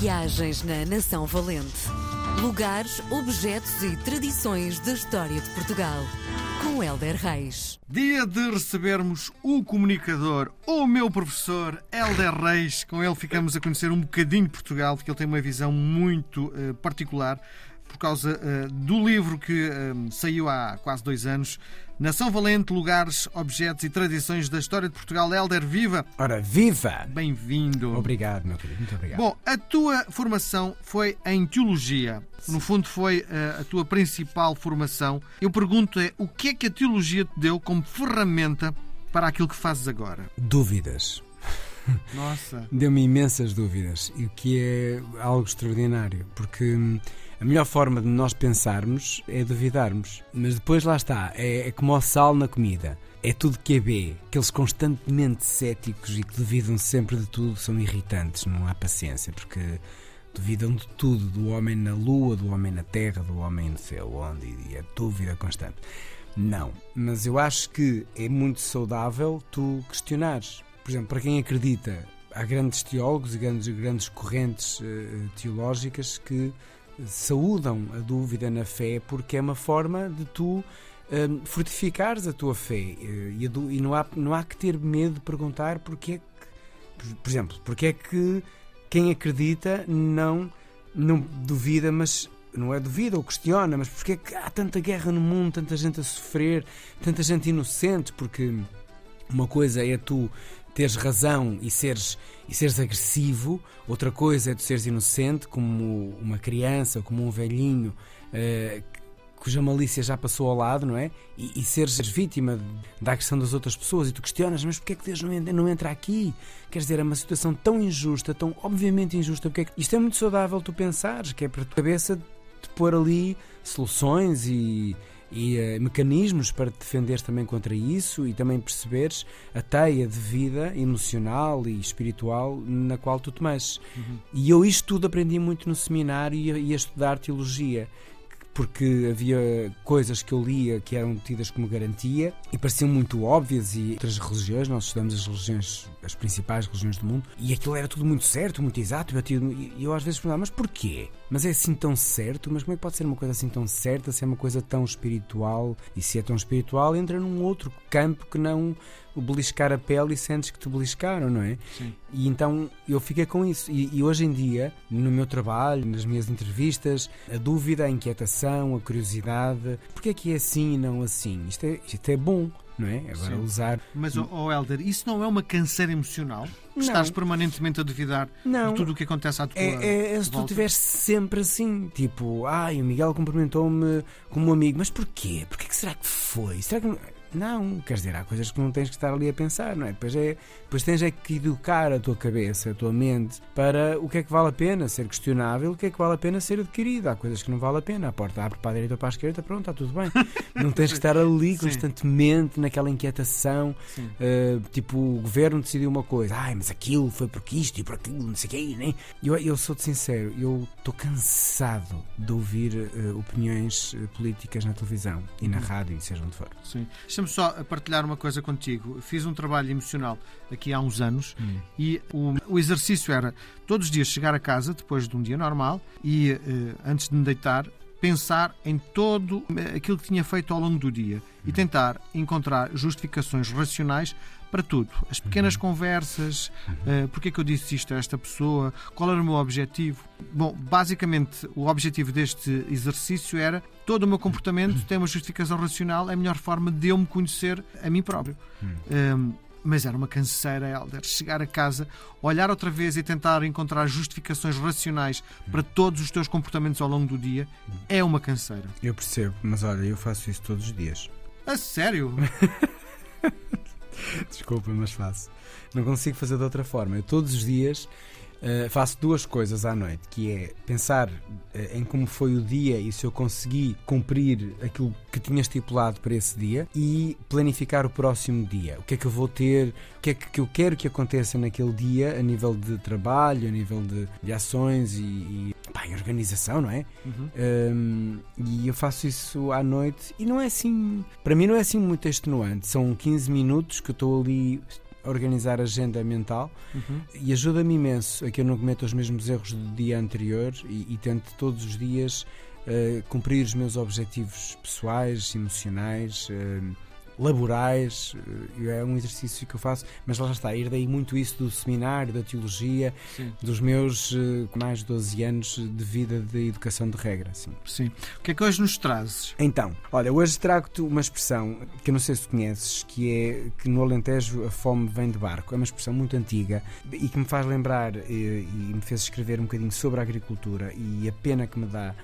Viagens na Nação Valente. Lugares, objetos e tradições da história de Portugal. Com Helder Reis. Dia de recebermos o comunicador, o meu professor Helder Reis. Com ele ficamos a conhecer um bocadinho Portugal, porque ele tem uma visão muito uh, particular por causa uh, do livro que uh, saiu há quase dois anos. Nação Valente, Lugares, Objetos e Tradições da História de Portugal. Helder, viva! Ora, viva! Bem-vindo! Obrigado, meu querido, muito obrigado. Bom, a tua formação foi em Teologia. No fundo, foi uh, a tua principal formação. Eu pergunto é, o que é que a Teologia te deu como ferramenta para aquilo que fazes agora? Dúvidas. Nossa! Deu-me imensas dúvidas, e o que é algo extraordinário, porque hum, a melhor forma de nós pensarmos é duvidarmos. Mas depois lá está, é, é como o sal na comida. É tudo que é B. Aqueles constantemente céticos e que duvidam sempre de tudo são irritantes, não há paciência, porque duvidam de tudo, do homem na lua, do homem na terra, do homem no céu, onde, e é dúvida constante. Não, mas eu acho que é muito saudável tu questionares. Por exemplo, para quem acredita, há grandes teólogos e grandes, grandes correntes uh, teológicas que saúdam a dúvida na fé porque é uma forma de tu um, fortificares a tua fé. Eh, e, e, não, há, não há que ter medo de perguntar porque é que, por exemplo, porque é que quem acredita não, não duvida, mas não é duvida ou questiona, mas porque é que há tanta guerra no mundo, tanta gente a sofrer, tanta gente inocente, porque uma coisa é tu teres razão e seres, e seres agressivo, outra coisa é tu seres inocente, como uma criança, como um velhinho. Uh, cuja malícia já passou ao lado, não é? E, e seres vítima da agressão das outras pessoas e tu questionas, mas porquê é que Deus não entra, não entra aqui? Quer dizer, é uma situação tão injusta, tão obviamente injusta. Porque é que... Isto é muito saudável tu pensares, que é para a tua cabeça de pôr ali soluções e, e uh, mecanismos para te defenderes também contra isso e também perceberes a teia de vida emocional e espiritual na qual tu te mexes. Uhum. E eu isto tudo aprendi muito no seminário e a, e a estudar teologia porque havia coisas que eu lia que eram tidas como garantia e pareciam muito óbvias e outras religiões, nós estudamos as religiões, as principais religiões do mundo, e aquilo era tudo muito certo, muito exato, e eu às vezes perguntava, mas porquê? Mas é assim tão certo? Mas como é que pode ser uma coisa assim tão certa se é uma coisa tão espiritual? E se é tão espiritual, entra num outro campo que não o beliscar a pele e sentes que te beliscaram, não é? Sim. E então eu fiquei com isso. E, e, hoje em dia, no meu trabalho, nas minhas entrevistas, a dúvida, a inquietação, a curiosidade, porque é que é assim e não assim? Isto é, isto é bom. Não é? Agora Sim. usar. Mas, oh, oh Helder, isso não é uma canseira emocional? Não. Estás permanentemente a duvidar não. de tudo o que acontece à tua É, é, é se tu estiveres sempre assim, tipo, ai, o Miguel cumprimentou-me como um amigo, mas porquê? Porquê que será que foi? Será que. Não, quer dizer, há coisas que não tens que estar ali a pensar, não é? Depois, é, depois tens é que educar a tua cabeça, a tua mente, para o que é que vale a pena ser questionável, o que é que vale a pena ser adquirido. Há coisas que não vale a pena. A porta abre para a direita ou para a esquerda, pronto, está tudo bem. Não tens que estar ali constantemente naquela inquietação, uh, tipo, o governo decidiu uma coisa, ai, mas aquilo foi porque isto e por aquilo, não sei o quê, nem. Eu, eu sou-te sincero, eu estou cansado de ouvir uh, opiniões eh, políticas na televisão e na uhum. rádio, seja onde for. Sim. Deixa-me só partilhar uma coisa contigo. Fiz um trabalho emocional aqui há uns anos hum. e o, o, exercício era todos os dias chegar a casa depois de um dia normal e uh, antes de me deitar pensar em todo eh, aquilo que tinha feito ao longo do dia e hum. tentar encontrar justificações racionais para tudo. As pequenas uhum. conversas, uh, porque é que eu disse isto a esta pessoa, qual era o meu objetivo. Bom, basicamente o objetivo deste exercício era todo o meu comportamento tem uma justificação racional, é a melhor forma de eu me conhecer a mim próprio. Um, mas era uma canseira, Helder. Chegar a casa, olhar outra vez e tentar encontrar justificações racionais para todos os teus comportamentos ao longo do dia é uma canseira. Eu percebo, mas olha, eu faço isso todos os dias. A sério? Desculpa, mas faço. Não consigo fazer de outra forma. Eu todos os dias Uh, faço duas coisas à noite, que é pensar uh, em como foi o dia e se eu consegui cumprir aquilo que tinha estipulado para esse dia e planificar o próximo dia. O que é que eu vou ter, o que é que eu quero que aconteça naquele dia a nível de trabalho, a nível de, de ações e, e pá, organização, não é? Uhum. Um, e eu faço isso à noite e não é assim, para mim não é assim muito extenuante. São 15 minutos que eu estou ali organizar a agenda mental uhum. e ajuda-me imenso a que eu não cometa os mesmos erros do dia anterior e, e tente todos os dias uh, cumprir os meus objetivos pessoais, emocionais. Uh, laborais, eh, é um exercício que eu faço, mas lá está, herdei muito isso do seminário, da teologia, sim. dos meus uh, mais de 12 anos de vida de educação de regra. Sim. sim. O que é que hoje nos trazes? Então, olha, hoje trago-te uma expressão que eu não sei se conheces, que é que no Alentejo a fome vem de barco. É uma expressão muito antiga e que me faz lembrar e, eh, e me fez escrever um bocadinho sobre a agricultura e a pena que me dá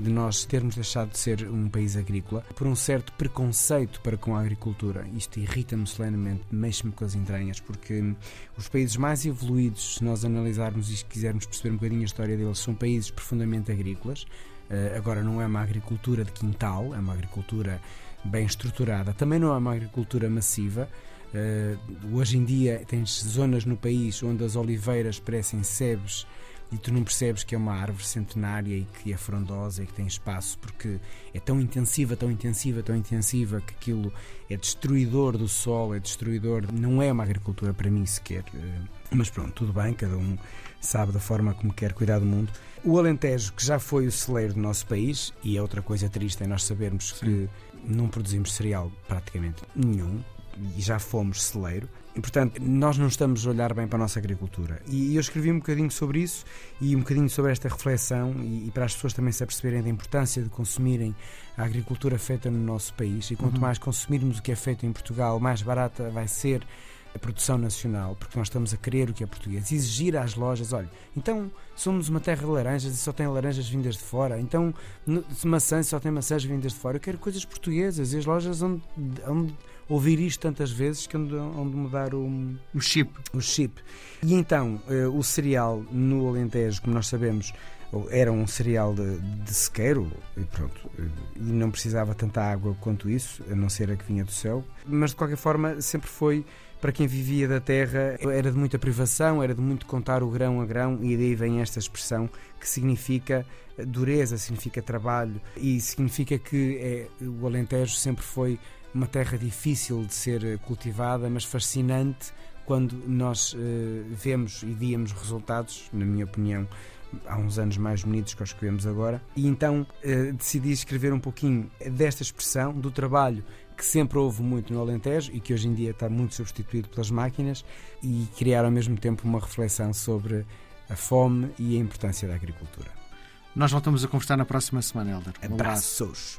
de nós termos deixado de ser um país agrícola por um certo preconceito para com a agricultura. Isto irrita-me solenemente, mexe-me com as entranhas, porque os países mais evoluídos, se nós analisarmos e quisermos perceber um bocadinho a história deles, são países profundamente agrícolas. Uh, agora, não é uma agricultura de quintal, é uma agricultura bem estruturada. Também não é uma agricultura massiva. Uh, hoje em dia, tens zonas no país onde as oliveiras parecem sebes e tu não percebes que é uma árvore centenária e que é frondosa e que tem espaço porque é tão intensiva, tão intensiva, tão intensiva que aquilo é destruidor do solo, é destruidor. Não é uma agricultura para mim sequer. Eh, mas pronto, tudo bem, cada um sabe da forma como quer cuidar do mundo. O Alentejo, que já foi o celeiro do nosso país, e é outra coisa triste é nós sabermos Sim. que não produzimos cereal praticamente nenhum, e já fomos celeiro. E, portanto, nós não estamos a olhar bem para a nossa agricultura. E eu escrevi um bocadinho sobre isso e um bocadinho sobre esta reflexão e, e para as pessoas também se aperceberem da importância de consumirem a agricultura feita no nosso país. E quanto uhum. mais consumirmos o que é feito em Portugal, mais barata vai ser a produção nacional, porque nós estamos a querer o que é português, exigir às lojas, olha, então somos uma terra de laranjas e só tem laranjas vindas de fora, então maçãs só tem maçãs vindas de fora, eu quero coisas portuguesas e as lojas onde, onde ouvir isto tantas vezes que onde, onde mudar o, o chip. O chip. E então, uh, o cereal no Alentejo, como nós sabemos, era um cereal de, de sequeiro e pronto, e não precisava tanta água quanto isso, a não ser a que vinha do céu, mas de qualquer forma sempre foi para quem vivia da terra, era de muita privação, era de muito contar o grão a grão, e daí vem esta expressão que significa dureza, significa trabalho e significa que é, o Alentejo sempre foi uma terra difícil de ser cultivada, mas fascinante quando nós uh, vemos e víamos resultados, na minha opinião, há uns anos mais bonitos que os que vemos agora. E então uh, decidi escrever um pouquinho desta expressão, do trabalho que sempre houve muito no Alentejo e que hoje em dia está muito substituído pelas máquinas, e criar ao mesmo tempo uma reflexão sobre a fome e a importância da agricultura. Nós voltamos a conversar na próxima semana, Helder. Um Abraços.